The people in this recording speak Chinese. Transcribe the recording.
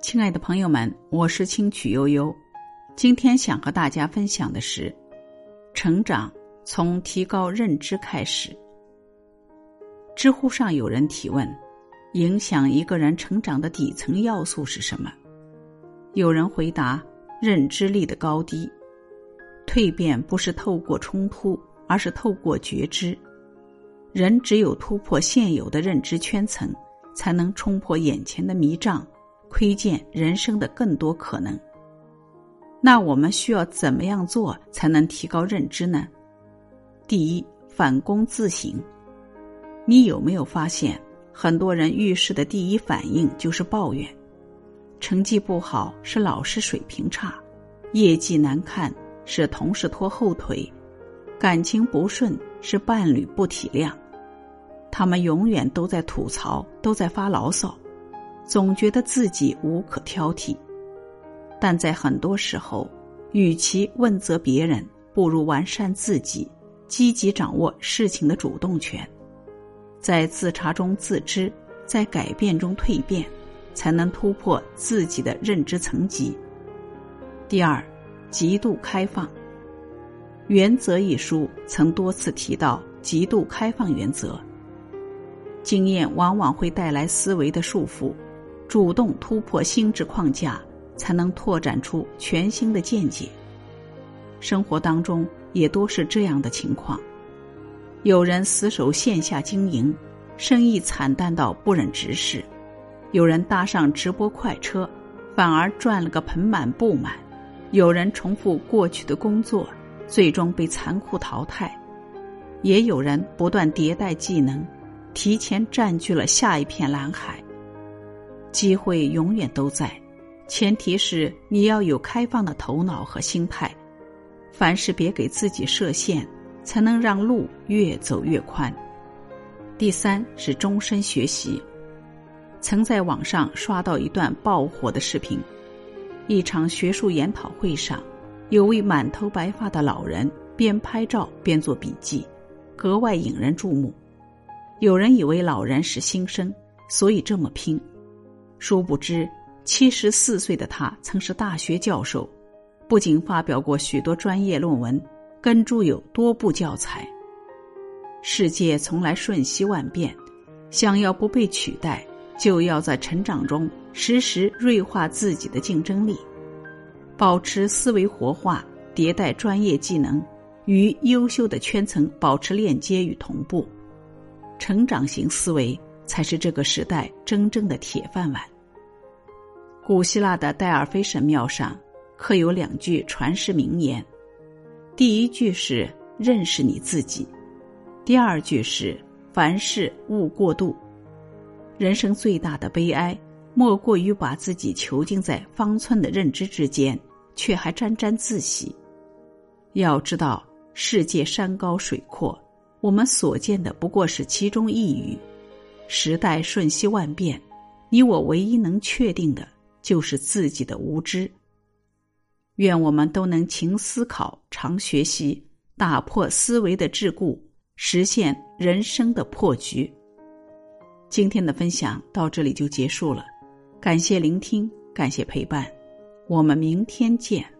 亲爱的朋友们，我是清曲悠悠。今天想和大家分享的是，成长从提高认知开始。知乎上有人提问：影响一个人成长的底层要素是什么？有人回答：认知力的高低。蜕变不是透过冲突，而是透过觉知。人只有突破现有的认知圈层，才能冲破眼前的迷障。窥见人生的更多可能。那我们需要怎么样做才能提高认知呢？第一，反躬自省。你有没有发现，很多人遇事的第一反应就是抱怨：成绩不好是老师水平差，业绩难看是同事拖后腿，感情不顺是伴侣不体谅。他们永远都在吐槽，都在发牢骚。总觉得自己无可挑剔，但在很多时候，与其问责别人，不如完善自己，积极掌握事情的主动权，在自查中自知，在改变中蜕变，才能突破自己的认知层级。第二，极度开放。《原则》一书曾多次提到极度开放原则。经验往往会带来思维的束缚。主动突破心智框架，才能拓展出全新的见解。生活当中也多是这样的情况：有人死守线下经营，生意惨淡到不忍直视；有人搭上直播快车，反而赚了个盆满钵满；有人重复过去的工作，最终被残酷淘汰；也有人不断迭代技能，提前占据了下一片蓝海。机会永远都在，前提是你要有开放的头脑和心态，凡事别给自己设限，才能让路越走越宽。第三是终身学习。曾在网上刷到一段爆火的视频，一场学术研讨会上，有位满头白发的老人边拍照边做笔记，格外引人注目。有人以为老人是新生，所以这么拼。殊不知，七十四岁的他曾是大学教授，不仅发表过许多专业论文，更著有多部教材。世界从来瞬息万变，想要不被取代，就要在成长中时时锐化自己的竞争力，保持思维活化，迭代专业技能，与优秀的圈层保持链接与同步。成长型思维。才是这个时代真正的铁饭碗。古希腊的戴尔菲神庙上刻有两句传世名言，第一句是“认识你自己”，第二句是“凡事勿过度”。人生最大的悲哀，莫过于把自己囚禁在方寸的认知之间，却还沾沾自喜。要知道，世界山高水阔，我们所见的不过是其中一隅。时代瞬息万变，你我唯一能确定的就是自己的无知。愿我们都能勤思考、常学习，打破思维的桎梏，实现人生的破局。今天的分享到这里就结束了，感谢聆听，感谢陪伴，我们明天见。